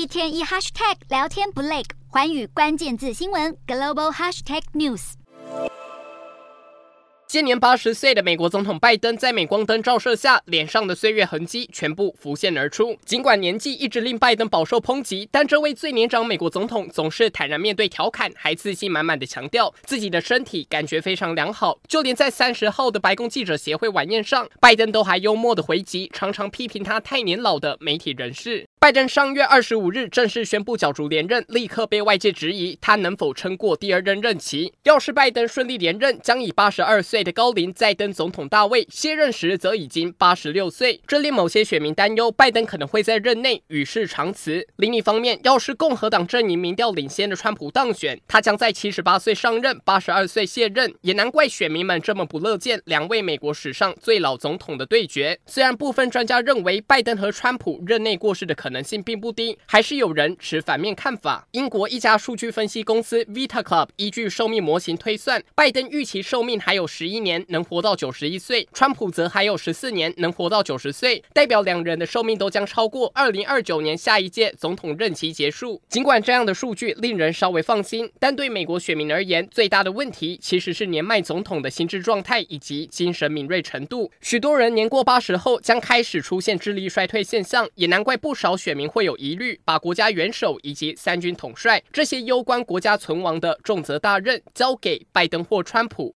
一天一 hashtag 聊天不累，环宇关键字新闻 global hashtag news。现年八十岁的美国总统拜登，在镁光灯照射下，脸上的岁月痕迹全部浮现而出。尽管年纪一直令拜登饱受抨击，但这位最年长美国总统总是坦然面对调侃，还自信满满的强调自己的身体感觉非常良好。就连在三十号的白宫记者协会晚宴上，拜登都还幽默的回击常常批评他太年老的媒体人士。拜登上月二十五日正式宣布角逐连任，立刻被外界质疑他能否撑过第二任任期。要是拜登顺利连任，将以八十二岁的高龄再登总统大位，卸任时则已经八十六岁，这令某些选民担忧拜登可能会在任内与世长辞。另一方面，要是共和党阵营民调领先的川普当选，他将在七十八岁上任，八十二岁卸任，也难怪选民们这么不乐见两位美国史上最老总统的对决。虽然部分专家认为拜登和川普任内过世的可可能性并不低，还是有人持反面看法。英国一家数据分析公司 Vita Club 依据寿命模型推算，拜登预期寿命还有十一年，能活到九十一岁；川普则还有十四年，能活到九十岁，代表两人的寿命都将超过二零二九年下一届总统任期结束。尽管这样的数据令人稍微放心，但对美国选民而言，最大的问题其实是年迈总统的心智状态以及精神敏锐程度。许多人年过八十后将开始出现智力衰退现象，也难怪不少。选民会有疑虑，把国家元首以及三军统帅这些攸关国家存亡的重责大任交给拜登或川普。